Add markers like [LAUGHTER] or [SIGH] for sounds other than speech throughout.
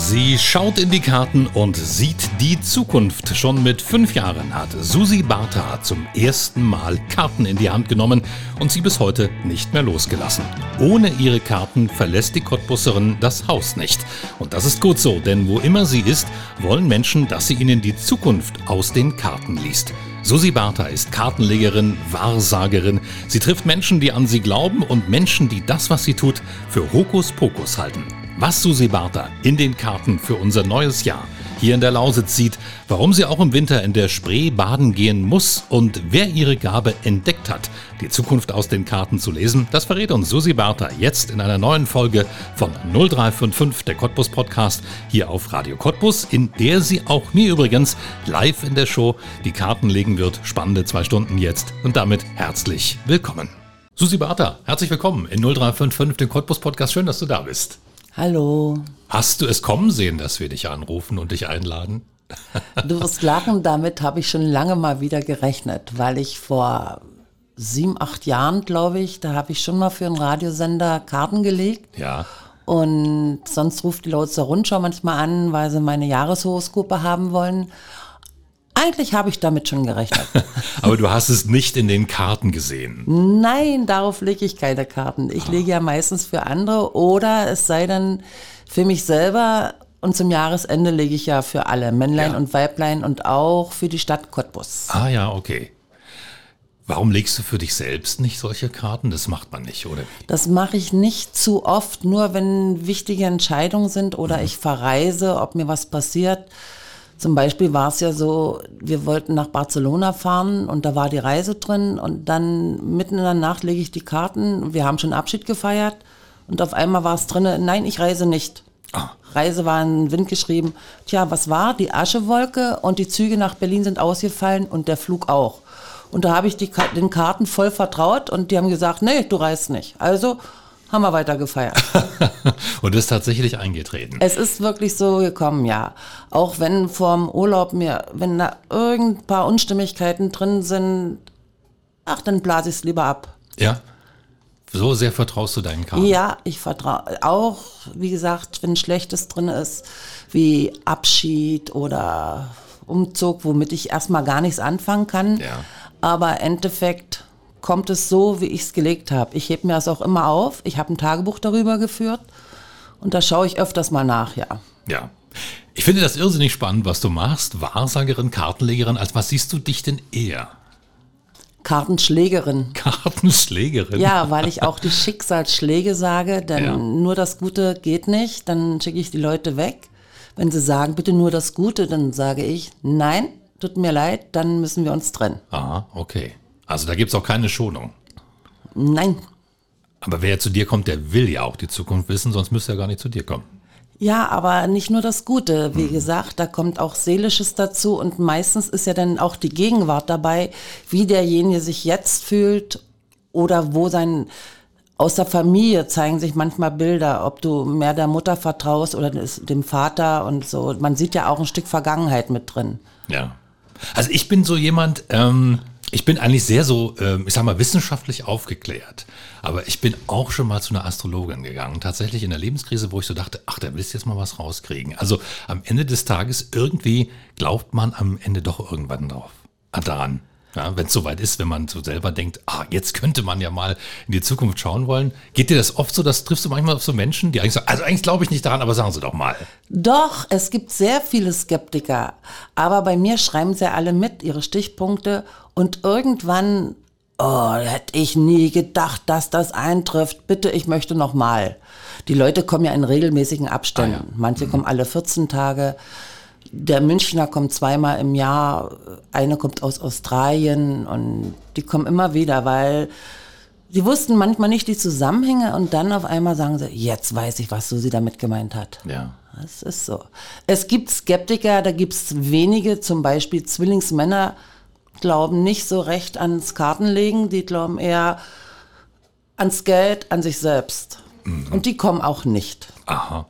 Sie schaut in die Karten und sieht die Zukunft. Schon mit fünf Jahren hat Susi Bartha zum ersten Mal Karten in die Hand genommen und sie bis heute nicht mehr losgelassen. Ohne ihre Karten verlässt die Cottbusserin das Haus nicht. Und das ist gut so, denn wo immer sie ist, wollen Menschen, dass sie ihnen die Zukunft aus den Karten liest. Susi Bartha ist Kartenlegerin, Wahrsagerin. Sie trifft Menschen, die an sie glauben und Menschen, die das, was sie tut, für Hokuspokus halten was Susi Bartha in den Karten für unser neues Jahr hier in der Lausitz sieht, warum sie auch im Winter in der Spree baden gehen muss und wer ihre Gabe entdeckt hat, die Zukunft aus den Karten zu lesen, das verrät uns Susi Bartha jetzt in einer neuen Folge von 0355, der Cottbus Podcast, hier auf Radio Cottbus, in der sie auch mir übrigens live in der Show die Karten legen wird. Spannende zwei Stunden jetzt und damit herzlich willkommen. Susi Bartha, herzlich willkommen in 0355, dem Cottbus Podcast. Schön, dass du da bist. Hallo. Hast du es kommen sehen, dass wir dich anrufen und dich einladen? [LAUGHS] Du wirst lachen, damit habe ich schon lange mal wieder gerechnet, weil ich vor sieben, acht Jahren, glaube ich, da habe ich schon mal für einen Radiosender Karten gelegt. Ja. Und sonst ruft die Lautzer Rundschau manchmal an, weil sie meine Jahreshoroskope haben wollen. Eigentlich habe ich damit schon gerechnet. [LAUGHS] Aber du hast es nicht in den Karten gesehen. Nein, darauf lege ich keine Karten. Ich ah. lege ja meistens für andere oder es sei denn für mich selber und zum Jahresende lege ich ja für alle, Männlein ja. und Weiblein und auch für die Stadt Cottbus. Ah ja, okay. Warum legst du für dich selbst nicht solche Karten? Das macht man nicht, oder? Das mache ich nicht zu oft, nur wenn wichtige Entscheidungen sind oder mhm. ich verreise, ob mir was passiert zum Beispiel war es ja so, wir wollten nach Barcelona fahren und da war die Reise drin und dann mitten in der Nacht lege ich die Karten, wir haben schon Abschied gefeiert und auf einmal war es drin, nein, ich reise nicht. Ah. Reise war in Wind geschrieben. Tja, was war? Die Aschewolke und die Züge nach Berlin sind ausgefallen und der Flug auch. Und da habe ich die, den Karten voll vertraut und die haben gesagt, nee, du reist nicht. Also haben wir weiter gefeiert. [LAUGHS] und ist tatsächlich eingetreten. Es ist wirklich so gekommen, ja. Auch wenn vorm Urlaub mir, wenn da irgend paar Unstimmigkeiten drin sind, ach, dann blase ich es lieber ab. Ja. So sehr vertraust du deinen Karten? Ja, ich vertraue. Auch, wie gesagt, wenn Schlechtes drin ist, wie Abschied oder Umzug, womit ich erstmal gar nichts anfangen kann. Ja. Aber im Endeffekt kommt es so, wie ich es gelegt habe. Ich hebe mir das auch immer auf. Ich habe ein Tagebuch darüber geführt und da schaue ich öfters mal nach, ja. Ja. Ich finde das irrsinnig spannend, was du machst. Wahrsagerin, Kartenlegerin. Als was siehst du dich denn eher? Kartenschlägerin. [LAUGHS] Kartenschlägerin? Ja, weil ich auch die Schicksalsschläge sage, denn ja. nur das Gute geht nicht, dann schicke ich die Leute weg. Wenn sie sagen, bitte nur das Gute, dann sage ich, nein, tut mir leid, dann müssen wir uns trennen. Aha, okay. Also da gibt es auch keine Schonung. Nein. Aber wer zu dir kommt, der will ja auch die Zukunft wissen, sonst müsste er gar nicht zu dir kommen. Ja, aber nicht nur das Gute. Wie mhm. gesagt, da kommt auch Seelisches dazu und meistens ist ja dann auch die Gegenwart dabei, wie derjenige sich jetzt fühlt oder wo sein aus der Familie zeigen sich manchmal Bilder, ob du mehr der Mutter vertraust oder dem Vater und so. Man sieht ja auch ein Stück Vergangenheit mit drin. Ja. Also ich bin so jemand, ähm, ich bin eigentlich sehr so, ähm, ich sag mal, wissenschaftlich aufgeklärt. Aber ich bin auch schon mal zu einer Astrologin gegangen. Tatsächlich in der Lebenskrise, wo ich so dachte, ach, da willst du jetzt mal was rauskriegen. Also am Ende des Tages irgendwie glaubt man am Ende doch irgendwann drauf. Daran. Ja, wenn es soweit ist, wenn man so selber denkt, ah, jetzt könnte man ja mal in die Zukunft schauen wollen. Geht dir das oft so, das triffst du manchmal auf so Menschen, die eigentlich sagen, also eigentlich glaube ich nicht daran, aber sagen sie doch mal. Doch, es gibt sehr viele Skeptiker. Aber bei mir schreiben sie alle mit, ihre Stichpunkte. Und irgendwann, oh, hätte ich nie gedacht, dass das eintrifft. Bitte, ich möchte noch mal. Die Leute kommen ja in regelmäßigen Abständen. Ah, ja. Manche mhm. kommen alle 14 Tage. Der Münchner kommt zweimal im Jahr, eine kommt aus Australien und die kommen immer wieder, weil sie wussten manchmal nicht die Zusammenhänge und dann auf einmal sagen sie, jetzt weiß ich, was Susi damit gemeint hat. Ja. Das ist so. Es gibt Skeptiker, da gibt es wenige, zum Beispiel Zwillingsmänner, glauben nicht so recht ans Kartenlegen, die glauben eher ans Geld, an sich selbst. Und die kommen auch nicht. Aha.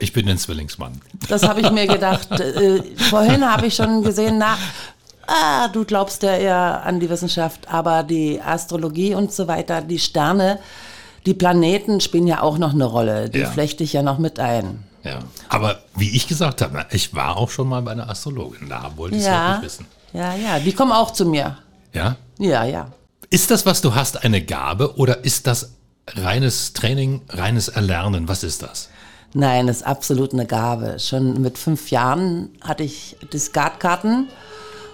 Ich bin ein Zwillingsmann. Das habe ich mir gedacht. [LAUGHS] Äh, vorhin habe ich schon gesehen, na, ah, du glaubst ja eher an die Wissenschaft, aber die Astrologie und so weiter, die Sterne, die Planeten spielen ja auch noch eine Rolle. Die Ja. flechte ich ja noch mit ein. Ja. Aber wie ich gesagt habe, ich war auch schon mal bei einer Astrologin. Da wollte ich es Ja, wirklich wissen. ja, ja, die kommen auch zu mir. Ja? Ja, ja. Ist das, was du hast, eine Gabe oder ist das reines Training, reines Erlernen? Was ist das? Nein, ist absolut eine Gabe. Schon mit fünf Jahren hatte ich die Skatkarten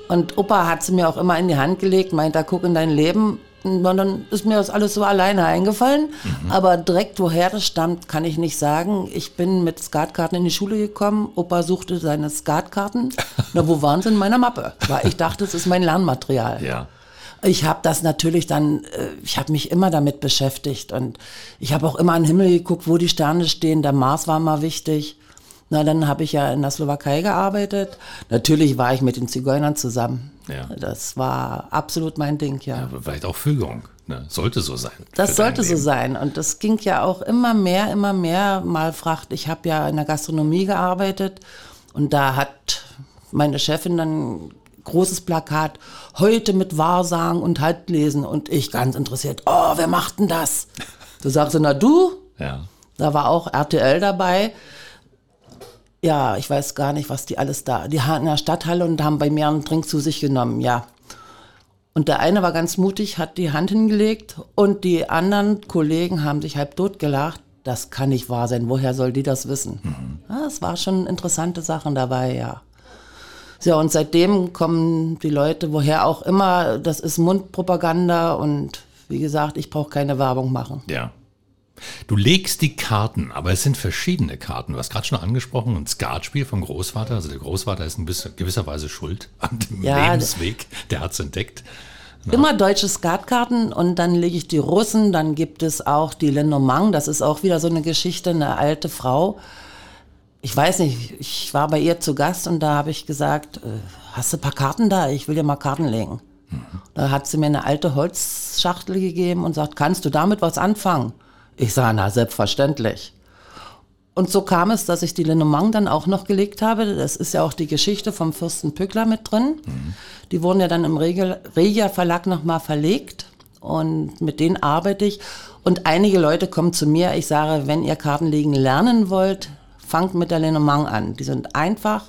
und Opa hat sie mir auch immer in die Hand gelegt, meint, da guck in dein Leben. Und dann ist mir das alles so alleine eingefallen. Aber direkt, woher das stammt, kann ich nicht sagen. Ich bin mit Skatkarten in die Schule gekommen. Opa suchte seine Skatkarten. Na, wo waren sie in meiner Mappe? Weil ich dachte, es ist mein Lernmaterial. Ja. Ich habe das natürlich dann, äh, ich habe mich immer damit beschäftigt und ich habe auch immer an den Himmel geguckt, wo die Sterne stehen. Der Mars war mal wichtig. Na, dann habe ich ja in der Slowakei gearbeitet. Natürlich war ich mit den Zigeunern zusammen. Ja. Das war absolut mein Ding, ja. Aber vielleicht auch Fügung. Ne? Sollte so sein. Das sollte so sein. Und das ging ja auch immer mehr, immer mehr. Mal fragt, ich habe ja in der Gastronomie gearbeitet und da hat meine Chefin dann großes Plakat, heute mit Wahrsagen und Halblesen. Und ich ganz interessiert, oh, wer macht denn das? [LAUGHS] Du sagst, na du? Ja. Da war auch RTL dabei. Ja, ich weiß gar nicht, was die alles da. Die hatten in der Stadthalle und haben bei mir einen Trink zu sich genommen, ja. Und der eine war ganz mutig, hat die Hand hingelegt und die anderen Kollegen haben sich halb tot gelacht. Das kann nicht wahr sein. Woher soll die das wissen? Ja, es war schon interessante Sachen dabei, ja. Ja, und seitdem kommen die Leute, woher auch immer, das ist Mundpropaganda und wie gesagt, ich brauche keine Werbung machen. Ja. Du legst die Karten, aber es sind verschiedene Karten. Du hast gerade schon angesprochen, ein Skatspiel vom Großvater. Also der Großvater ist in gewisser Weise schuld an dem Ja, Lebensweg. Der hat es entdeckt. Immer deutsche Skatkarten und dann lege ich die Russen, dann gibt es auch die Lenormand, das ist auch wieder so eine Geschichte, eine alte Frau. Ich weiß nicht, ich war bei ihr zu Gast und da habe ich gesagt, äh, hast du ein paar Karten da? Ich will dir mal Karten legen. Da hat sie mir eine alte Holzschachtel gegeben und sagt, kannst du damit was anfangen? Ich sage, na selbstverständlich. Und so kam es, dass ich die Lenormand dann auch noch gelegt habe. Das ist ja auch die Geschichte vom Fürsten Pückler mit drin. Die wurden ja dann im Regel- Regia Verlag nochmal verlegt. Und mit denen arbeite ich. Und einige Leute kommen zu mir. Ich sage, wenn ihr Kartenlegen lernen wollt, fangt mit der Lenormand an. Die sind einfach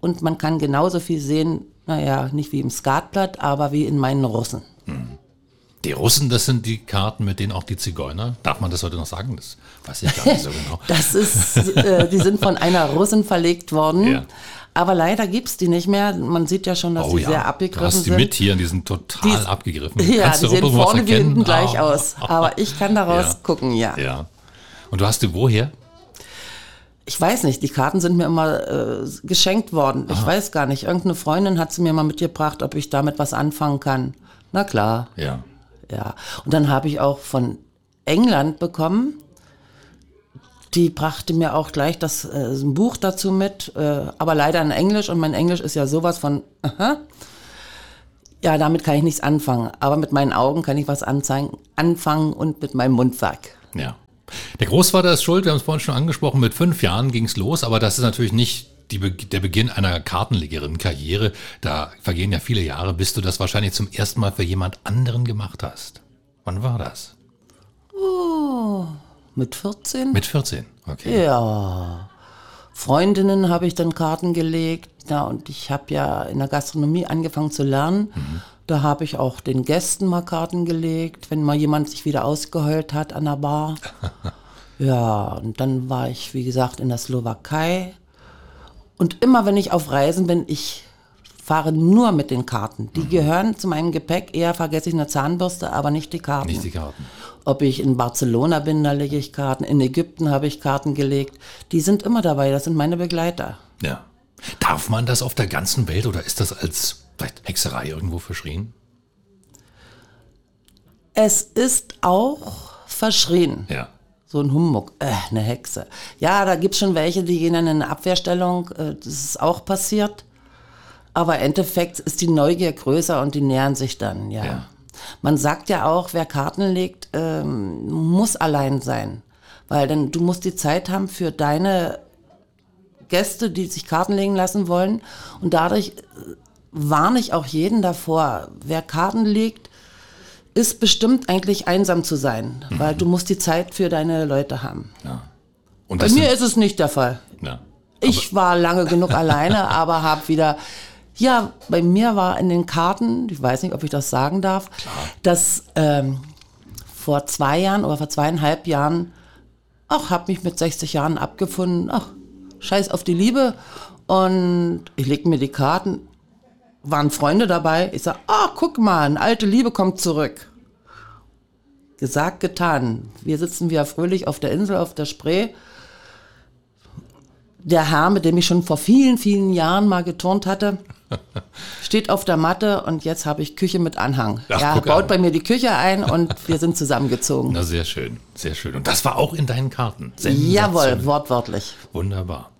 und man kann genauso viel sehen, naja, nicht wie im Skatblatt, aber wie in meinen Russen. Die Russen, das sind die Karten, mit denen auch die Zigeuner. Darf man das heute noch sagen? Das weiß ich gar nicht so genau. [LAUGHS] Das ist, äh, die sind von einer Russin verlegt worden. Ja. Aber leider gibt's die nicht mehr. Man sieht ja schon, dass Oh die ja, sehr du abgegriffen hast die sind. mit hier, die sind total Die- abgegriffen. Ja, Kannst die du sehen vorne wie hinten gleich Ah. aus. Aber ich kann daraus [LAUGHS] Ja. gucken, ja. Ja. Und du hast die woher? Ich weiß nicht, die Karten sind mir immer äh, geschenkt worden. Ich weiß gar nicht. Irgendeine Freundin hat sie mir mal mitgebracht, ob ich damit was anfangen kann. Na klar, Ja. ja. Und dann habe ich auch von England bekommen. Die brachte mir auch gleich das äh, ein Buch dazu mit, äh, aber leider in Englisch und mein Englisch ist ja sowas von aha. Ja, damit kann ich nichts anfangen, aber mit meinen Augen kann ich was anzeigen, anfangen und mit meinem Mundwerk. Ja. Der Großvater ist schuld, wir haben es vorhin schon angesprochen, mit fünf Jahren ging es los, aber das ist natürlich nicht die, der Beginn einer Kartenlegerin-Karriere. Da vergehen ja viele Jahre, bis du das wahrscheinlich zum ersten Mal für jemand anderen gemacht hast. Wann war das? Mit 14? Mit 14, okay. Ja. Freundinnen habe ich dann Karten gelegt. Ja, und ich habe ja in der Gastronomie angefangen zu lernen. Da habe ich auch den Gästen mal Karten gelegt, wenn mal jemand sich wieder ausgeheult hat an der Bar. [LAUGHS] ja, und dann war ich, wie gesagt, in der Slowakei. Und immer wenn ich auf Reisen bin, ich fahre nur mit den Karten. Die gehören zu meinem Gepäck. Eher vergesse ich eine Zahnbürste, aber nicht die Karten. Nicht die Karten. Ob ich in Barcelona bin, da lege ich Karten. In Ägypten habe ich Karten gelegt. Die sind immer dabei, das sind meine Begleiter. Ja. Darf man das auf der ganzen Welt oder ist das als vielleicht Hexerei irgendwo verschrien? Es ist auch verschrien. Ja. So ein Humbug, äh, eine Hexe. Ja, da gibt's schon welche, die gehen dann in eine Abwehrstellung. Äh, das ist auch passiert. Aber im Endeffekt ist die Neugier größer und die nähern sich dann, ja. Ja. Man sagt ja auch, wer Karten legt, ähm, muss allein sein. Weil dann du musst die Zeit haben für deine Gäste, die sich Karten legen lassen wollen. Und dadurch äh, warne ich auch jeden davor, wer Karten legt, ist bestimmt eigentlich einsam zu sein, weil du musst die Zeit für deine Leute haben. Und Bei mir ist es nicht der Fall. ja. Ich war lange genug [LAUGHS] alleine, aber habe wieder. Ja, bei mir war in den Karten, ich weiß nicht, ob ich das sagen darf, dass ähm, vor zwei Jahren oder vor zweieinhalb Jahren, ach, habe mich mit 60 Jahren abgefunden, ach, scheiß auf die Liebe. Und ich legte mir die Karten, waren Freunde dabei. Ich sag, ah, guck mal, eine alte Liebe kommt zurück. Gesagt, getan. Wir sitzen wieder fröhlich auf der Insel, auf der Spree der Herr, mit dem ich schon vor vielen, vielen Jahren mal geturnt hatte, [LAUGHS] steht auf der Matte und jetzt habe ich Küche mit Anhang. Ach, ja, baut an. bei mir die Küche ein und wir sind zusammengezogen. [LAUGHS] Na, sehr schön, sehr schön. Und das war auch in deinen Karten. Jawohl, wortwörtlich. Wunderbar.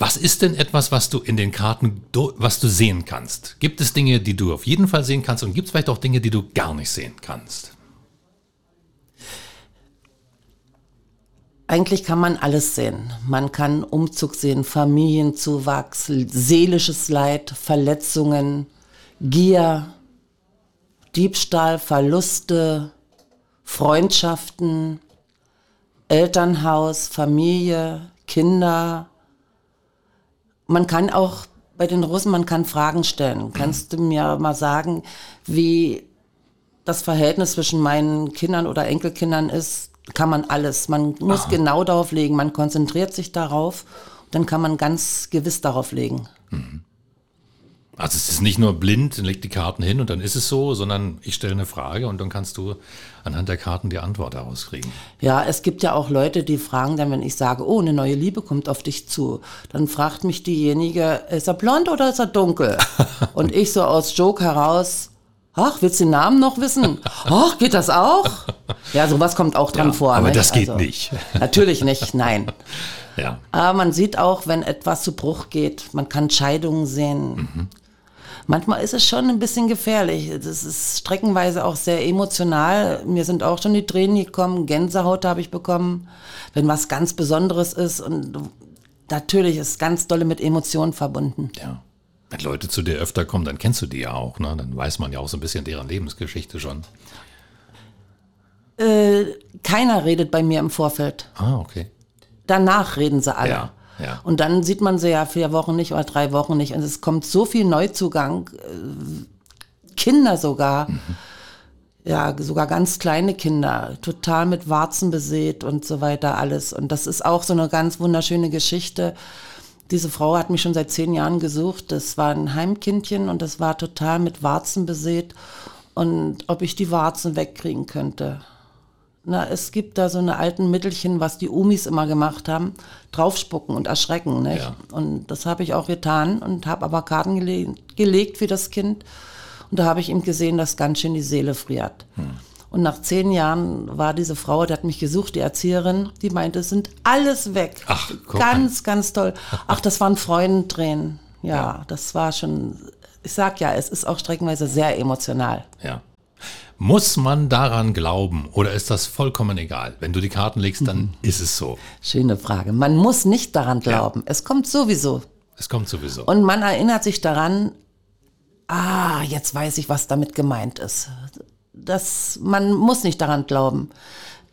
Was ist denn etwas, was du in den Karten, was du sehen kannst? Gibt es Dinge, die du auf jeden Fall sehen kannst und gibt es vielleicht auch Dinge, die du gar nicht sehen kannst? Eigentlich kann man alles sehen. Man kann Umzug sehen, Familienzuwachs, seelisches Leid, Verletzungen, Gier, Diebstahl, Verluste, Freundschaften, Elternhaus, Familie, Kinder. Man kann auch bei den Russen, man kann Fragen stellen. Kannst du mir mal sagen, wie das Verhältnis zwischen meinen Kindern oder Enkelkindern ist, kann man alles. Man muss genau darauf legen. Man konzentriert sich darauf. Dann kann man ganz gewiss darauf legen. Also es ist nicht nur blind, leg die Karten hin und dann ist es so, sondern ich stelle eine Frage und dann kannst du anhand der Karten die Antwort herauskriegen. Ja, es gibt ja auch Leute, die fragen dann, wenn ich sage, oh, eine neue Liebe kommt auf dich zu, dann fragt mich diejenige, ist er blond oder ist er dunkel? [LAUGHS] Und ich so aus Joke heraus, ach, willst du den Namen noch wissen? Ach, geht das auch? Ja, sowas kommt auch dran Ja, vor. aber nicht? das geht nicht. [LAUGHS] Natürlich nicht, nein. Ja. Aber man sieht auch, wenn etwas zu Bruch geht, man kann Scheidungen sehen. Manchmal ist es schon ein bisschen gefährlich. Das ist streckenweise auch sehr emotional. Mir sind auch schon die Tränen gekommen, Gänsehaut habe ich bekommen, wenn was ganz Besonderes ist. Und natürlich ist ganz dolle mit Emotionen verbunden. Ja. Wenn Leute zu dir öfter kommen, dann kennst du die ja auch, ne? Dann weiß man ja auch so ein bisschen deren Lebensgeschichte schon. Äh, keiner redet bei mir im Vorfeld. Ah, okay. Danach reden sie alle. Ja, ja. Und dann sieht man sie ja vier Wochen nicht oder drei Wochen nicht. Und es kommt so viel Neuzugang, äh, Kinder sogar, ja, sogar ganz kleine Kinder, total mit Warzen besät und so weiter alles. Und das ist auch so eine ganz wunderschöne Geschichte. Diese Frau hat mich schon seit zehn Jahren gesucht. Das war ein Heimkindchen und das war total mit Warzen besät. Und ob ich die Warzen wegkriegen könnte. Na, es gibt da so eine alten Mittelchen, was die Umis immer gemacht haben, draufspucken und erschrecken. Nicht? Ja. Und das habe ich auch getan und habe aber Karten gele gelegt für das Kind. Und da habe ich ihm gesehen, dass ganz schön die Seele friert. Hm. Und nach zehn Jahren war diese Frau, die hat mich gesucht, die Erzieherin, die meinte, es sind alles weg. Ach, ganz, ganz toll. Ach, das waren Freudentränen. Ja, das war schon, ich sag ja, es ist auch streckenweise sehr emotional. Ja. Muss man daran glauben oder ist das vollkommen egal? Wenn du die Karten legst, dann Mhm. ist es so. Schöne Frage. Man muss nicht daran glauben. Es kommt sowieso. Es kommt sowieso. Und man erinnert sich daran, ah, jetzt weiß ich, was damit gemeint ist. Das, man muss nicht daran glauben.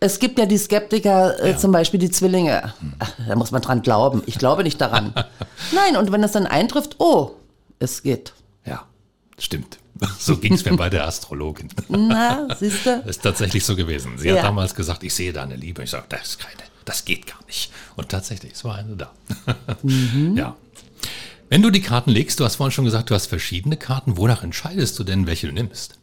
Es gibt ja die Skeptiker, äh, zum Beispiel die Zwillinge. Ach, da muss man dran glauben. Ich glaube nicht daran. [LAUGHS] Nein, und wenn das dann eintrifft, oh, es geht. ja, stimmt. [LAUGHS] So ging es mir bei der Astrologin. Na, siehst du? Ist tatsächlich so gewesen. Sie hat Ja. damals gesagt, ich sehe da eine Liebe. Ich sage, das ist keine, das geht gar nicht. Und tatsächlich, es war eine da. Mhm. [LAUGHS] Ja. Wenn du die Karten legst, du hast vorhin schon gesagt, du hast verschiedene Karten. Wonach entscheidest du denn, welche du nimmst?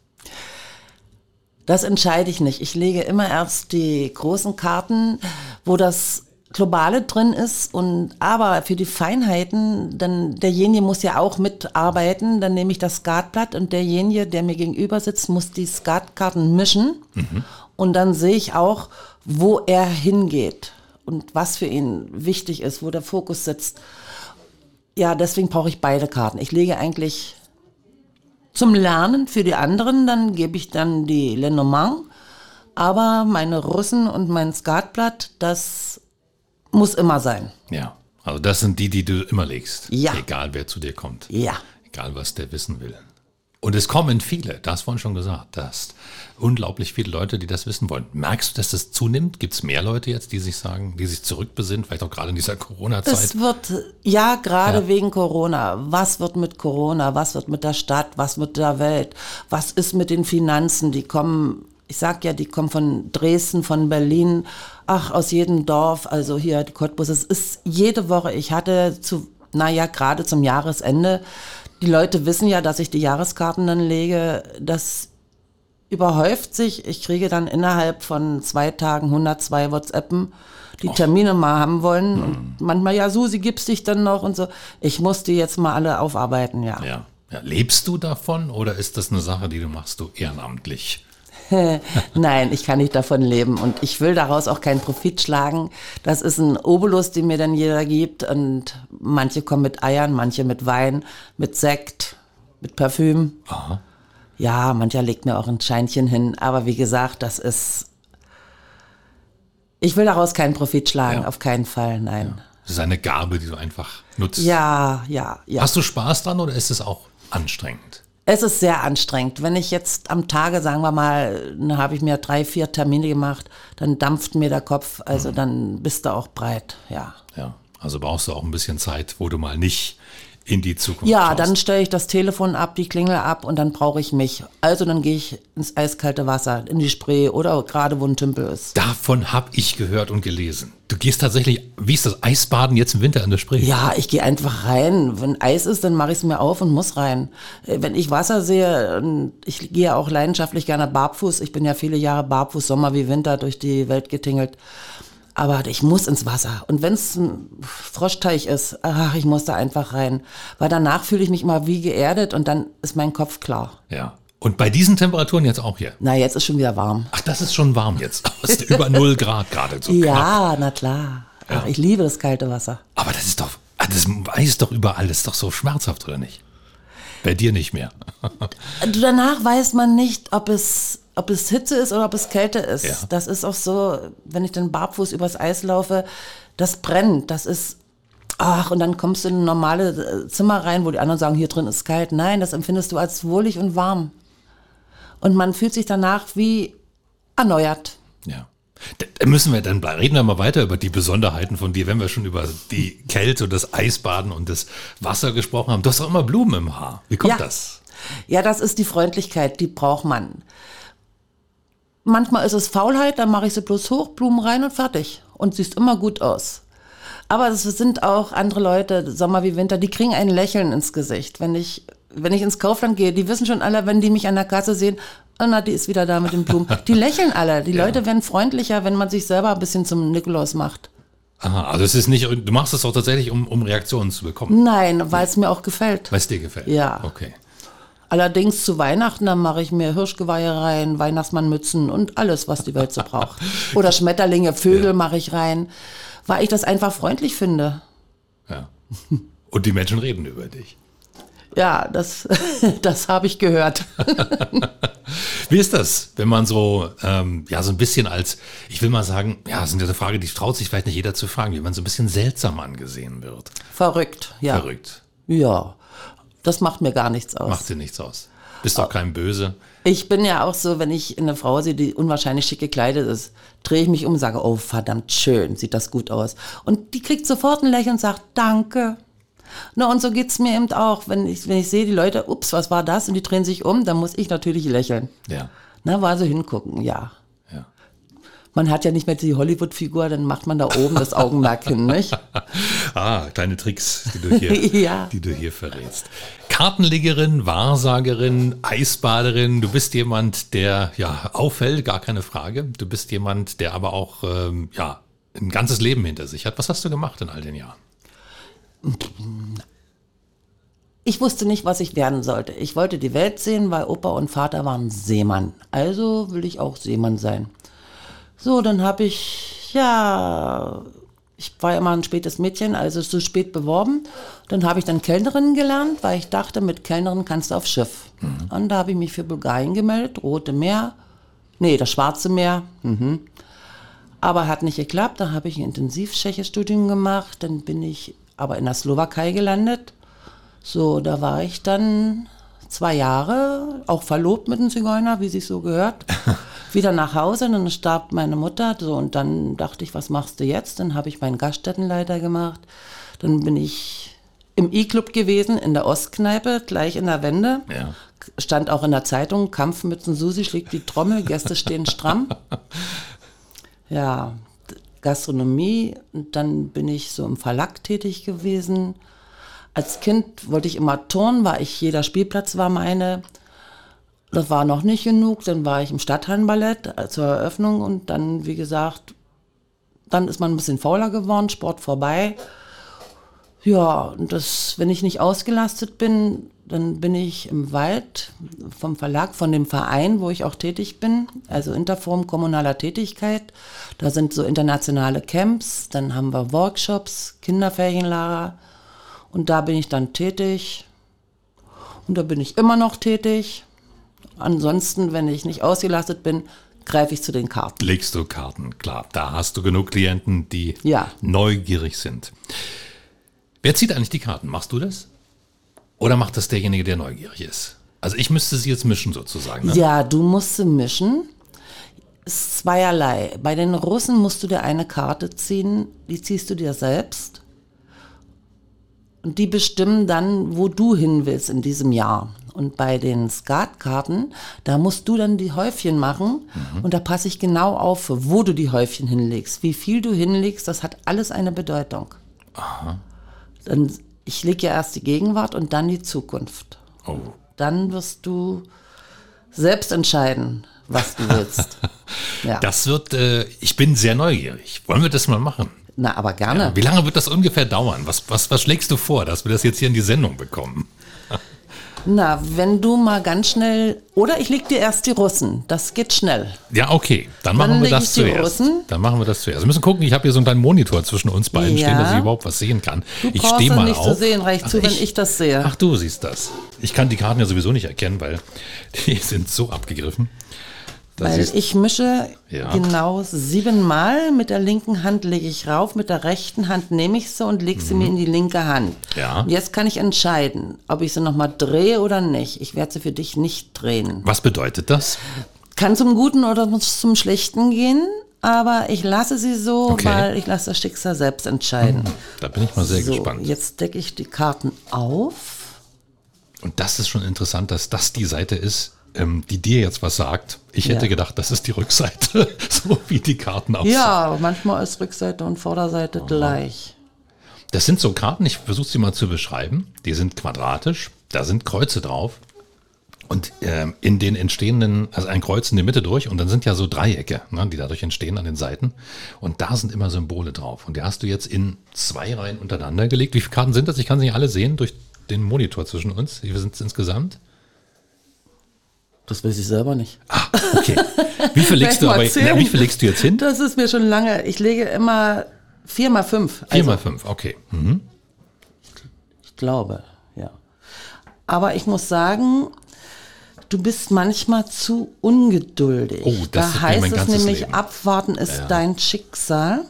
Das entscheide ich nicht. Ich lege immer erst die großen Karten, wo das Globale drin ist und aber für die Feinheiten, dann derjenige muss ja auch mitarbeiten, dann nehme ich das Skatblatt und derjenige, der mir gegenüber sitzt, muss die Skatkarten mischen und dann sehe ich auch, wo er hingeht und was für ihn wichtig ist, wo der Fokus sitzt. ja, deswegen brauche ich beide Karten. Ich lege eigentlich zum Lernen für die anderen, dann gebe ich dann die Lenormand. Aber meine Russen und mein Skatblatt, das muss immer sein. Ja. Also das sind die, die du immer legst. Ja. Egal wer zu dir kommt. Ja. Egal was der wissen will. Und es kommen viele, das vorhin schon gesagt, dass unglaublich viele Leute, die das wissen wollen. Merkst du, dass das zunimmt? Gibt es mehr Leute jetzt, die sich sagen, die sich zurückbesinnen, vielleicht auch gerade in dieser Corona-Zeit? Es wird, ja, gerade Ja. wegen Corona. Was wird mit Corona? Was wird mit der Stadt? Was mit der Welt? Was ist mit den Finanzen? Die kommen, ich sag ja, die kommen von Dresden, von Berlin, ach, aus jedem Dorf, also hier, die Cottbus. Es ist jede Woche, ich hatte zu, naja, gerade zum Jahresende, die Leute wissen ja, dass ich die Jahreskarten dann lege, das überhäuft sich. Ich kriege dann innerhalb von zwei Tagen 102 WhatsAppen, die Termine mal haben wollen. Und manchmal, ja, Susi, gibst dich dann noch und so. Ich muss die jetzt mal alle aufarbeiten, ja. ja. ja. Lebst du davon oder ist das eine Sache, die du machst, du ehrenamtlich? [LAUGHS] Nein, ich kann nicht davon leben und ich will daraus auch keinen Profit schlagen. Das ist ein Obolus, den mir dann jeder gibt und manche kommen mit Eiern, manche mit Wein, mit Sekt, mit Parfüm. Aha. Ja, mancher legt mir auch ein Scheinchen hin, aber wie gesagt, das ist. Ich will daraus keinen Profit schlagen, Ja. auf keinen Fall, nein. Das ist eine Gabe, die du einfach nutzt. Ja, ja, ja. Hast du Spaß dran oder ist es auch anstrengend? Es ist sehr anstrengend. Wenn ich jetzt am Tage, sagen wir mal, dann habe ich mir drei, vier Termine gemacht, dann dampft mir der Kopf, also dann bist du auch breit, ja. Ja. Also brauchst du auch ein bisschen Zeit, wo du mal nicht in die Zukunft Ja, schaust. dann stelle ich das Telefon ab, die Klingel ab und dann brauche ich mich. Also dann gehe ich ins eiskalte Wasser, in die Spree oder gerade wo ein Tümpel ist. Davon habe ich gehört und gelesen. Du gehst tatsächlich, wie ist das, Eisbaden jetzt im Winter in der Spree? Ja, ich gehe einfach rein. Wenn Eis ist, dann mache ich es mir auf und muss rein. Äh, Wenn ich Wasser sehe, und ich gehe auch leidenschaftlich gerne barfuß. Ich bin ja viele Jahre barfuß, Sommer wie Winter durch die Welt getingelt. Aber ich muss ins Wasser. Und wenn es ein Froschteich ist, ach, ich muss da einfach rein. Weil danach fühle ich mich immer wie geerdet und dann ist mein Kopf klar. Ja. Und bei diesen Temperaturen jetzt auch hier. Na, jetzt ist schon wieder warm. Ach, das ist schon warm jetzt. [LAUGHS] Es ist über 0 Grad gerade so knapp. ja, na klar. Ach, ich liebe das kalte Wasser. Aber das ist doch, ah, das weiß doch überall, das ist doch so schmerzhaft, oder nicht? Bei dir nicht mehr. [LAUGHS] Du, danach weiß man nicht, ob es, ob es Hitze ist oder ob es Kälte ist. Ja. Das ist auch so, wenn ich dann barfuß übers Eis laufe, das brennt. Das ist, ach, und dann kommst du in ein normales äh, Zimmer rein, wo die anderen sagen, hier drin ist kalt. Nein, das empfindest du als wohlig und warm. Und man fühlt sich danach wie erneuert. Ja. Da müssen wir dann, reden wir mal weiter über die Besonderheiten von dir, wenn wir schon über die Kälte und das Eisbaden und das Wasser gesprochen haben. Du hast doch immer Blumen im Haar. Wie kommt Ja. das? Ja, das ist die Freundlichkeit, die braucht man. Manchmal ist es Faulheit, dann mache ich sie bloß hoch, Blumen rein und fertig. Und siehst immer gut aus. Aber es sind auch andere Leute, Sommer wie Winter, die kriegen ein Lächeln ins Gesicht. Wenn ich, wenn ich ins Kaufland gehe, die wissen schon alle, wenn die mich an der Kasse sehen, oh, na, die ist wieder da mit den Blumen. [LAUGHS] Die lächeln alle. Die Leute werden freundlicher, wenn man sich selber ein bisschen zum Nikolaus macht. Aha, also es ist nicht, du machst es auch tatsächlich, um, um Reaktionen zu bekommen, Nein, weil es mir auch gefällt. weil es dir gefällt. Ja. Okay. Allerdings zu Weihnachten, da mache ich mir Hirschgeweihe rein, Weihnachtsmannmützen und alles, was die Welt so braucht. [LAUGHS] Oder Schmetterlinge, Vögel mache ich rein, weil ich das einfach freundlich finde. Ja. Und die Menschen reden über dich. Ja, das, [LAUGHS] das habe ich gehört. [LAUGHS] Wie ist das, wenn man so, ähm, ja, so ein bisschen als, ich will mal sagen, ja, das ist eine Frage, die traut sich vielleicht nicht jeder zu fragen, wie man so ein bisschen seltsam angesehen wird. Verrückt, ja. Verrückt. Ja, das macht mir gar nichts aus. Macht dir nichts aus. Bist doch kein Böse. Ich bin ja auch so, wenn ich eine Frau sehe, die unwahrscheinlich schick gekleidet ist, drehe ich mich um und sage, oh verdammt schön, sieht das gut aus. Und die kriegt sofort ein Lächeln und sagt, danke. Na, und so geht's mir eben auch, wenn ich, wenn ich sehe, die Leute, ups, was war das? Und die drehen sich um, dann muss ich natürlich lächeln. Ja. Na, war so hingucken, ja. Man hat ja nicht mehr die Hollywood-Figur, dann macht man da oben das Augenmerk hin, nicht? [LAUGHS] Ah, kleine Tricks, die du hier, [LAUGHS] Ja. die du hier verrätst. Kartenlegerin, Wahrsagerin, Eisbaderin, du bist jemand, der ja auffällt, gar keine Frage. Du bist jemand, der aber auch ähm, ja ein ganzes Leben hinter sich hat. Was hast du gemacht in all den Jahren? Ich wusste nicht, was ich werden sollte. Ich wollte die Welt sehen, weil Opa und Vater waren Seemann. Also will ich auch Seemann sein. So, dann habe ich, ja, ich war ja immer ein spätes Mädchen, also zu spät beworben. Dann habe ich dann Kellnerin gelernt, weil ich dachte, mit Kellnerin kannst du aufs Schiff. Mhm. Und da habe ich mich für Bulgarien gemeldet, Rote Meer, nee, das Schwarze Meer. Mhm. Aber hat nicht geklappt, da habe ich ein Intensivtschechestudium gemacht, dann bin ich aber in der Slowakei gelandet. So, da war ich dann zwei Jahre, auch verlobt mit einem Zigeuner, wie sich so gehört. [LAUGHS] Wieder nach Hause, dann starb meine Mutter. So, und dann dachte ich, was machst du jetzt? Dann habe ich meinen Gaststättenleiter gemacht. Dann bin ich im E-Club gewesen, in der Ostkneipe, gleich in der Wende. Ja. Stand auch in der Zeitung, Kampfmützen Susi schlägt die Trommel, Gäste stehen stramm. [LAUGHS] Ja, Gastronomie. Und dann bin ich so im Verlag tätig gewesen als Kind wollte ich immer turnen, war ich, jeder Spielplatz war meine. Das war noch nicht genug. Dann war ich im Stadthallenballett zur Eröffnung und dann, wie gesagt, dann ist man ein bisschen fauler geworden, Sport vorbei. Ja, und das, wenn ich nicht ausgelastet bin, dann bin ich im Wald vom Verlag, von dem Verein, wo ich auch tätig bin, also Interform kommunaler Tätigkeit. Da sind so internationale Camps, dann haben wir Workshops, Kinderferienlager, und da bin ich dann tätig. Und da bin ich immer noch tätig. Ansonsten, wenn ich nicht ausgelastet bin, greife ich zu den Karten. Legst du Karten, klar. Da hast du genug Klienten, die ja. neugierig sind. Wer zieht eigentlich die Karten? Machst du das? Oder macht das derjenige, der neugierig ist? Also ich müsste sie jetzt mischen sozusagen. Ne? Ja, du musst sie mischen. Es ist zweierlei. Bei den Russen musst du dir eine Karte ziehen, die ziehst du dir selbst. Und die bestimmen dann, wo du hin willst in diesem Jahr. Und bei den Skatkarten, da musst du dann die Häufchen machen mhm. und da passe ich genau auf, wo du die Häufchen hinlegst. Wie viel du hinlegst, das hat alles eine Bedeutung. Aha. Dann, ich lege ja erst die Gegenwart und dann die Zukunft. Oh. Dann wirst du selbst entscheiden, was du willst. [LAUGHS] ja. Das wird, äh, ich bin sehr neugierig. Wollen wir das mal machen? Na, aber gerne. Ja, wie lange wird das ungefähr dauern? Was, was, was schlägst du vor, dass wir das jetzt hier in die Sendung bekommen? Na, wenn du mal ganz schnell. Oder ich leg dir erst die Russen. Das geht schnell. Ja, okay. Dann machen dann wir das zuerst. Russen. Dann machen wir das zuerst. Wir müssen gucken, ich habe hier so einen kleinen Monitor zwischen uns beiden ja. stehen, dass ich überhaupt was sehen kann. Du ich stehe mal nicht auf. zu sehen, reicht zu, ich, wenn ich das sehe. Ach, du siehst das. Ich kann die Karten ja sowieso nicht erkennen, weil [LAUGHS] die sind so abgegriffen. Das Weil ich mische ja. genau siebenmal. Mit der linken Hand lege ich rauf, mit der rechten Hand nehme ich sie und lege sie mhm. mir in die linke Hand. Ja. Und jetzt kann ich entscheiden, ob ich sie nochmal drehe oder nicht. Ich werde sie für dich nicht drehen. Was bedeutet das? Kann zum Guten oder zum Schlechten gehen. Aber ich lasse sie so, okay. weil ich lasse das Schicksal selbst entscheiden. Mhm. Da bin ich mal sehr so, gespannt. Jetzt decke ich die Karten auf. Und das ist schon interessant, dass das die Seite ist, ähm, die dir jetzt was sagt. Ich hätte ja. gedacht, das ist die Rückseite, [LAUGHS] so wie die Karten aussehen. Ja, manchmal ist Rückseite und Vorderseite oh. gleich. Das sind so Karten, ich versuche sie mal zu beschreiben. Die sind quadratisch, da sind Kreuze drauf. Und äh, in den entstehenden, also ein Kreuz in der Mitte durch und dann sind ja so Dreiecke, ne, die dadurch entstehen an den Seiten. Und da sind immer Symbole drauf. Und die hast du jetzt in zwei Reihen untereinander gelegt. Wie viele Karten sind das? Ich kann sie nicht alle sehen durch den Monitor zwischen uns. Wie sind es insgesamt? Das weiß ich selber nicht. Ah, okay. Wie [LAUGHS] viel legst du aber, na, wie viel legst du jetzt hin? Das ist mir schon lange. Ich lege immer vier mal fünf. Vier also, mal fünf, okay. Mhm. Ich glaube, ja. Aber ich muss sagen, du bist manchmal zu ungeduldig. Oh, das da heißt es nämlich, Leben. abwarten ist ja. dein Schicksal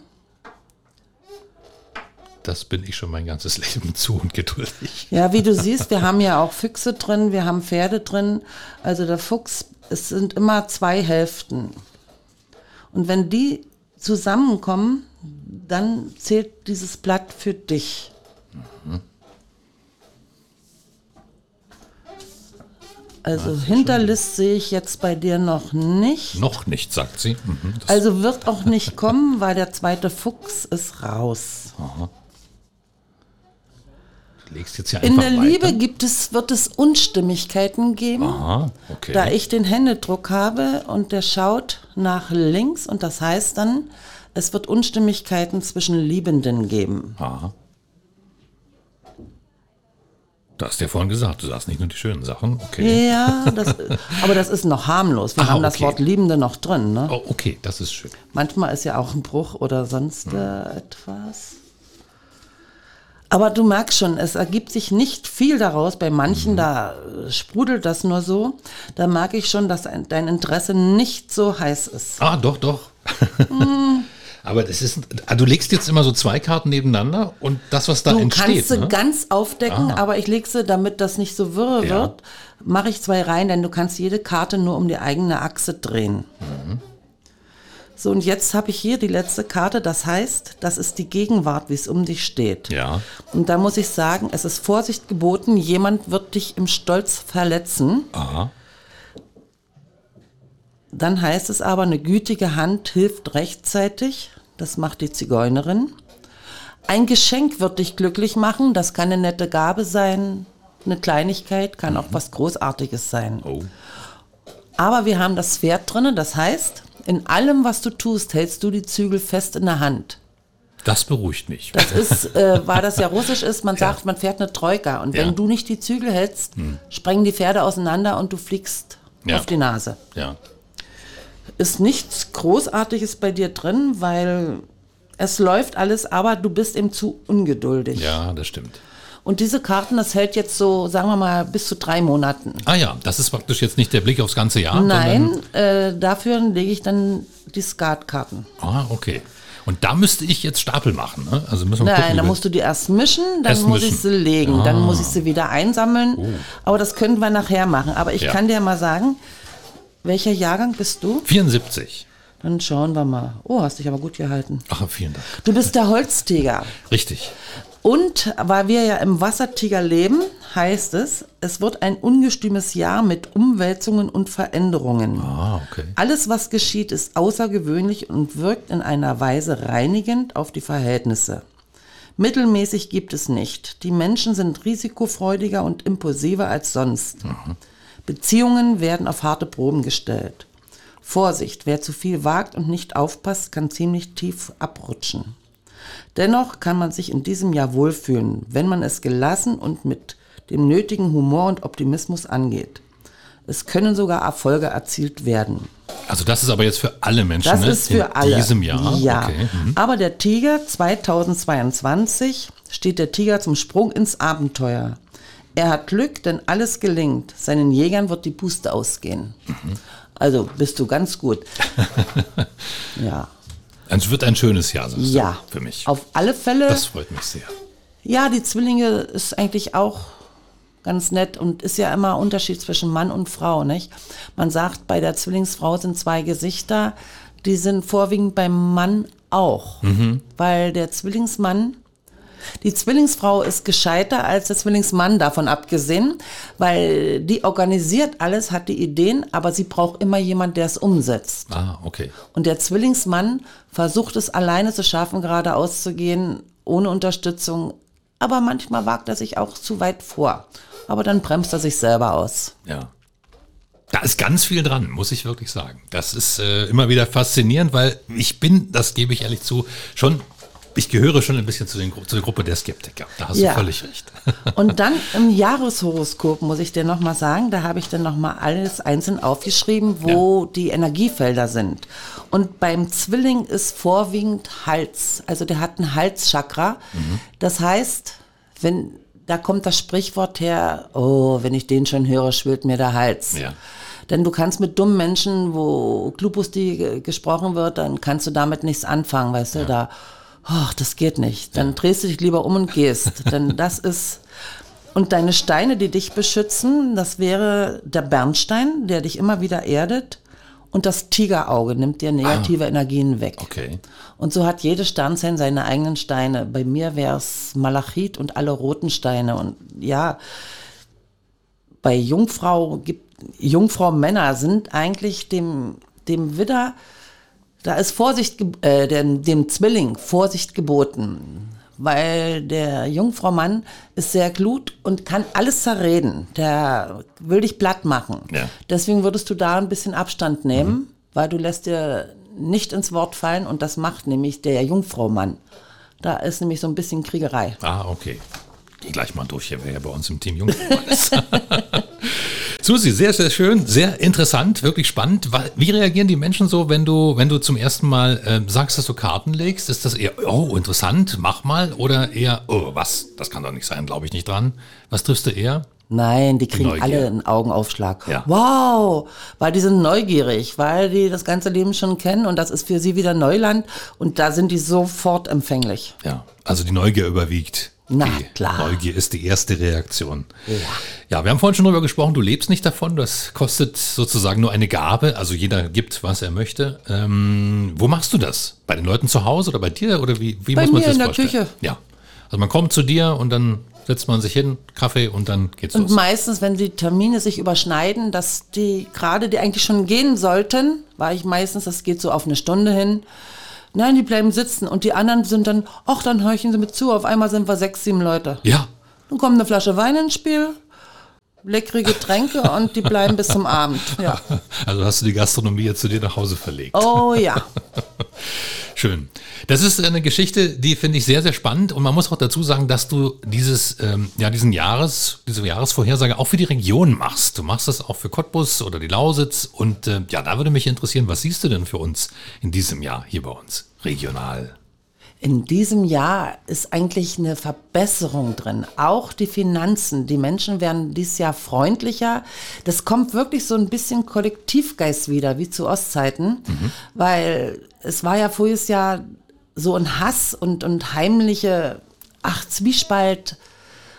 das bin ich schon mein ganzes [LAUGHS] Leben zu ungeduldig. Ja, wie du siehst, wir haben ja auch Füchse drin, wir haben Pferde drin. Also der Fuchs, es sind immer zwei Hälften. Und wenn die zusammenkommen, dann zählt dieses Blatt für dich. Mhm. Also Hinterlist sehe ich jetzt bei dir noch nicht. Noch nicht, sagt sie. Mhm, also wird auch nicht kommen, weil der zweite Fuchs ist raus. Aha legst jetzt ja In der weiter. Liebe gibt es, wird es Unstimmigkeiten geben, Aha, okay. da ich den Händedruck habe und der schaut nach links und das heißt dann, es wird Unstimmigkeiten zwischen Liebenden geben. Aha. Du hast ja vorhin gesagt, du sagst nicht nur die schönen Sachen. Okay. Ja, das, aber das ist noch harmlos. Wir Ah, haben das okay. Wort Liebende noch drin. Ne? Oh, okay, das ist schön. Manchmal ist ja auch ein Bruch oder sonst äh, etwas. Aber du merkst schon, es ergibt sich nicht viel daraus. Bei manchen, da äh, sprudelt das nur so. Da merke ich schon, dass ein, dein Interesse nicht so heiß ist. Ah, doch, doch. [LAUGHS] Aber das ist, ah, du legst jetzt immer so zwei Karten nebeneinander und das, was da Du entsteht. kannst sie ne? ganz aufdecken, Ah. aber ich lege sie, damit das nicht so wirr Ja. wird, mache ich zwei rein, denn du kannst jede Karte nur um die eigene Achse drehen. Mhm. So, und jetzt habe ich hier die letzte Karte, das heißt, das ist die Gegenwart, wie es um dich steht. Ja. Und da muss ich sagen, es ist Vorsicht geboten, jemand wird dich im Stolz verletzen. Aha. Dann heißt es aber, eine gütige Hand hilft rechtzeitig. Das macht die Zigeunerin. Ein Geschenk wird dich glücklich machen. Das kann eine nette Gabe sein, eine Kleinigkeit, kann auch was Großartiges sein. Oh. Aber wir haben das Pferd drinne. Das heißt, in allem, was du tust, hältst du die Zügel fest in der Hand. Das beruhigt mich. Das ist, äh, weil das ja russisch ist, man [LAUGHS] sagt, man fährt eine Troika. Und wenn Ja. du nicht die Zügel hältst, sprengen die Pferde auseinander und du fliegst Ja. auf die Nase. ja. ist nichts Großartiges bei dir drin, weil es läuft alles, aber du bist eben zu ungeduldig. Ja, das stimmt. Und diese Karten, das hält jetzt so, sagen wir mal, bis zu drei Monaten. Ah ja, das ist praktisch jetzt nicht der Blick aufs ganze Jahr. Nein, äh, dafür lege ich dann die Skatkarten. Ah, okay. Und da müsste ich jetzt Stapel machen. Ne? Also müssen wir Nein, gucken, wie musst du die erst mischen, dann Erst muss mischen. ich sie legen, dann muss ich sie wieder einsammeln. Aber das können wir nachher machen. Aber ich Ja. kann dir mal sagen, welcher Jahrgang bist du? 74. Dann schauen wir mal. Oh, hast dich aber gut gehalten. Ach, vielen Dank. Du bist der Holztiger. Richtig. Und weil wir ja im Wassertiger leben, heißt es, es wird ein ungestümes Jahr mit Umwälzungen und Veränderungen. Ah, okay. Alles, was geschieht, ist außergewöhnlich und wirkt in einer Weise reinigend auf die Verhältnisse. Mittelmäßig gibt es nicht. Die Menschen sind risikofreudiger und impulsiver als sonst. Beziehungen werden auf harte Proben gestellt. Vorsicht, wer zu viel wagt und nicht aufpasst, kann ziemlich tief abrutschen. Dennoch kann man sich in diesem Jahr wohlfühlen, wenn man es gelassen und mit dem nötigen Humor und Optimismus angeht. Es können sogar Erfolge erzielt werden. Also das ist aber jetzt für alle Menschen Das ne? ist für in alle. diesem Jahr. Ja. Okay. Mhm. Aber der Tiger 2022 steht der Tiger zum Sprung ins Abenteuer. Er hat Glück, denn alles gelingt. Seinen Jägern wird die Puste ausgehen. Mhm. Also bist du ganz gut. [LAUGHS] ja. Es wird ein schönes Jahr, sagst Ja. für mich. Auf alle Fälle. Das freut mich sehr. Ja, die Zwillinge ist eigentlich auch ganz nett und ist ja immer Unterschied zwischen Mann und Frau, nicht? Man sagt, bei der Zwillingsfrau sind zwei Gesichter, die sind vorwiegend beim Mann auch, weil der Zwillingsmann die Zwillingsfrau ist gescheiter als der Zwillingsmann, davon abgesehen, weil die organisiert alles, hat die Ideen, aber sie braucht immer jemand, der es umsetzt. Ah, okay. Und der Zwillingsmann versucht es alleine zu schaffen, geradeaus zu gehen, ohne Unterstützung. Aber manchmal wagt er sich auch zu weit vor. Aber dann bremst er sich selber aus. Ja. Da ist ganz viel dran, muss ich wirklich sagen. Das ist äh, immer wieder faszinierend, weil ich bin, das gebe ich ehrlich zu, schon, ich gehöre schon ein bisschen zu, den, zu der Gruppe der Skeptiker. Da hast Ja. du völlig recht. [LAUGHS] Und dann im Jahreshoroskop, muss ich dir nochmal sagen, da habe ich dann nochmal alles einzeln aufgeschrieben, wo die Energiefelder sind. Und beim Zwilling ist vorwiegend Hals. Also der hat ein Halschakra. Das heißt, wenn, da kommt das Sprichwort her, oh, wenn ich den schon höre, schwillt mir der Hals. Ja. Denn du kannst mit dummen Menschen, wo Klupusti ge- gesprochen wird, dann kannst du damit nichts anfangen, weißt du, da, ach, das geht nicht. Dann drehst du dich lieber um und gehst. [LAUGHS] Denn das ist, und deine Steine, die dich beschützen, das wäre der Bernstein, der dich immer wieder erdet. Und das Tigerauge nimmt dir negative Energien weg. Okay. Und so hat jede Sternzeichen seine eigenen Steine. Bei mir wäre es Malachit und alle roten Steine. Und ja, bei Jungfrau gibt Jungfrau Männer sind eigentlich dem, dem Widder, da ist Vorsicht, äh, dem, dem Zwilling Vorsicht geboten. Weil der Jungfrau Mann ist sehr glut und kann alles zerreden. Der will dich platt machen. Ja. Deswegen würdest du da ein bisschen Abstand nehmen, weil du lässt dir nicht ins Wort fallen und das macht nämlich der Jungfrau Mann. Da ist nämlich so ein bisschen Kriegerei. Ah, okay. Geh gleich mal durch, hier wäre ja bei uns im Team Jungs. [LAUGHS] [LAUGHS] Susi, sehr, sehr schön, sehr interessant, wirklich spannend. Wie reagieren die Menschen so, wenn du, wenn du zum ersten Mal äh, sagst, dass du Karten legst? Ist das eher, oh, interessant, mach mal? Oder eher, oh, was, das kann doch nicht sein, glaube ich nicht dran. Was triffst du eher? Nein, die kriegen Neugier. alle einen Augenaufschlag. Ja. Wow, weil die sind neugierig, weil die das ganze Leben schon kennen und das ist für sie wieder Neuland und da sind die sofort empfänglich. Ja, also die Neugier überwiegt. Na die klar. Neugier ist die erste Reaktion. Ja. ja, wir haben vorhin schon darüber gesprochen, du lebst nicht davon, das kostet sozusagen nur eine Gabe, also jeder gibt, was er möchte. Ähm, wo machst du das? Bei den Leuten zu Hause oder bei dir oder wie, wie bei muss man mir das in der vorstellen? Küche. Ja, also man kommt zu dir und dann setzt man sich hin, Kaffee und dann geht's und los. Und meistens, wenn die Termine sich überschneiden, dass die gerade, die eigentlich schon gehen sollten, war ich meistens, das geht so auf eine Stunde hin, Nein, die bleiben sitzen und die anderen sind dann, ach, dann horchen sie mit zu. Auf einmal sind wir sechs, sieben Leute. Ja. Dann kommt eine Flasche Wein ins Spiel, leckere Getränke und die bleiben bis zum Abend. Ja. [LAUGHS] Also hast du die Gastronomie jetzt zu dir nach Hause verlegt. Oh ja. [LAUGHS] Schön. Das ist eine Geschichte, die finde ich sehr, sehr spannend. Und man muss auch dazu sagen, dass du dieses, ähm, ja, diesen Jahres, diese Jahresvorhersage auch für die Region machst. Du machst das auch für Cottbus oder die Lausitz. Und äh, ja, da würde mich interessieren, was siehst du denn für uns in diesem Jahr hier bei uns regional? In diesem Jahr ist eigentlich eine Verbesserung drin. Auch die Finanzen. Die Menschen werden dieses Jahr freundlicher. Das kommt wirklich so ein bisschen Kollektivgeist wieder, wie zu Ostzeiten. Mhm. Weil es war ja voriges Jahr so ein Hass und, und heimliche, ach, Zwiespalt.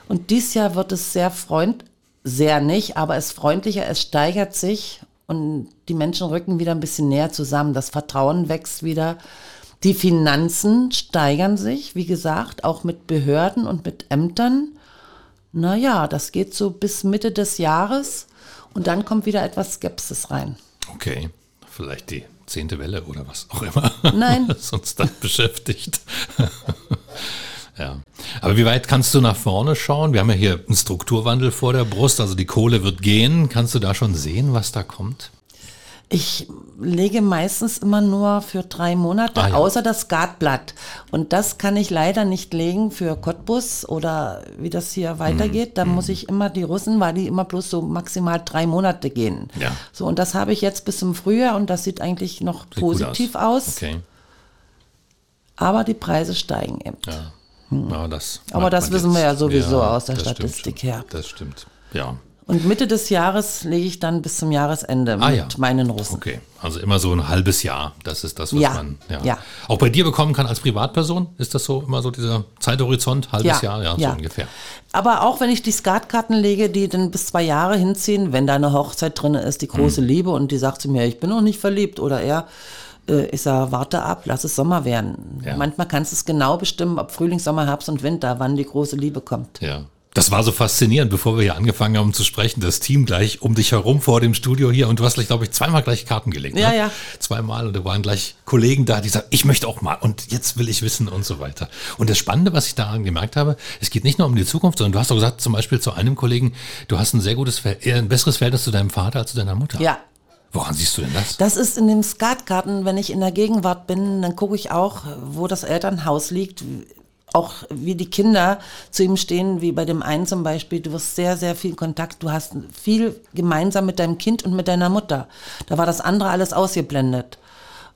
Und dieses Jahr wird es sehr freund, sehr nicht, aber es freundlicher, es steigert sich und die Menschen rücken wieder ein bisschen näher zusammen. Das Vertrauen wächst wieder. Die Finanzen steigern sich, wie gesagt, auch mit Behörden und mit Ämtern. Naja, das geht so bis Mitte des Jahres und dann kommt wieder etwas Skepsis rein. Okay, vielleicht die zehnte Welle oder was auch immer. Nein. [LAUGHS] Was uns dann beschäftigt. [LAUGHS] ja. Aber wie weit kannst du nach vorne schauen? Wir haben ja hier einen Strukturwandel vor der Brust, also die Kohle wird gehen. Kannst du da schon sehen, was da kommt? Ich lege meistens immer nur für drei Monate, ah, ja. außer das Skatblatt. Und das kann ich leider nicht legen für Cottbus oder wie das hier weitergeht. Mm, da mm. muss ich immer die Russen, weil die immer bloß so maximal drei Monate gehen. Ja. So, und das habe ich jetzt bis zum Frühjahr und das sieht eigentlich noch sieht positiv aus. aus. Okay. Aber die Preise steigen eben. Ja. Hm. Ja, das Aber das wissen jetzt. wir ja sowieso aus der Statistik her. Das stimmt. Ja. Und Mitte des Jahres lege ich dann bis zum Jahresende ah, mit ja. meinen Russen. Okay, also immer so ein halbes Jahr. Das ist das, was ja. man ja. ja. auch bei dir bekommen kann als Privatperson. Ist das so immer so dieser Zeithorizont, halbes Jahr, ja, so ungefähr. Aber auch wenn ich die Skatkarten lege, die dann bis zwei Jahre hinziehen, wenn da eine Hochzeit drin ist, die große hm. Liebe und die sagt zu mir, ich bin noch nicht verliebt oder er, äh, ich sage, warte ab, lass es Sommer werden. Manchmal kannst du es genau bestimmen, ob Frühling, Sommer, Herbst und Winter, wann die große Liebe kommt. Ja. Das war so faszinierend, bevor wir hier angefangen haben zu sprechen, das Team gleich um dich herum vor dem Studio hier und du hast, glaube ich, zweimal gleich Karten gelegt. Ja, ne? ja. Zweimal und da waren gleich Kollegen da, die sagen, ich möchte auch mal und jetzt will ich wissen und so weiter. Und das Spannende, was ich daran gemerkt habe, es geht nicht nur um die Zukunft, sondern du hast auch gesagt, zum Beispiel zu einem Kollegen, du hast ein sehr gutes, ein besseres Verhältnis zu deinem Vater als zu deiner Mutter. Ja, Woran siehst du denn das? Das ist in dem Skatkarten, wenn ich in der Gegenwart bin, dann gucke ich auch, wo das Elternhaus liegt, auch wie die Kinder zu ihm stehen, wie bei dem einen zum Beispiel, du wirst sehr, sehr viel Kontakt, du hast viel gemeinsam mit deinem Kind und mit deiner Mutter. Da war das andere alles ausgeblendet.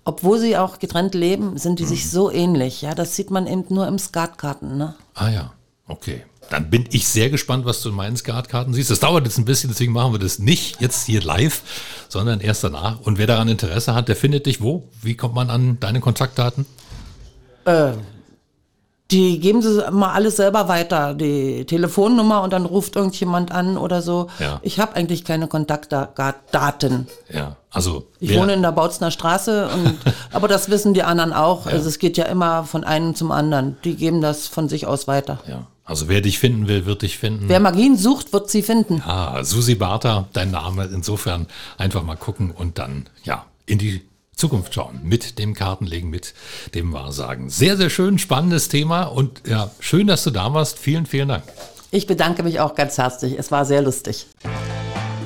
Obwohl sie auch getrennt leben, sind die mhm. sich so ähnlich. Ja, das sieht man eben nur im Skatkarten. Ne? Ah ja, okay. Dann bin ich sehr gespannt, was du in meinen Skatkarten siehst. Das dauert jetzt ein bisschen, deswegen machen wir das nicht jetzt hier live, sondern erst danach. Und wer daran Interesse hat, der findet dich wo? Wie kommt man an deine Kontaktdaten? Äh, die geben sie immer alles selber weiter, die Telefonnummer und dann ruft irgendjemand an oder so. Ja. Ich habe eigentlich keine Kontaktdaten. Ja, also ich wohne in der Bautzner Straße, und, [LAUGHS] aber das wissen die anderen auch. Ja. Also es geht ja immer von einem zum anderen. Die geben das von sich aus weiter. Ja. Also wer dich finden will, wird dich finden. Wer Magien sucht, wird sie finden. Ah, Susi Barter, dein Name. Insofern einfach mal gucken und dann ja in die Zukunft schauen mit dem Kartenlegen, mit dem Wahrsagen. Sehr, sehr schön, spannendes Thema und ja, schön, dass du da warst. Vielen, vielen Dank. Ich bedanke mich auch ganz herzlich. Es war sehr lustig.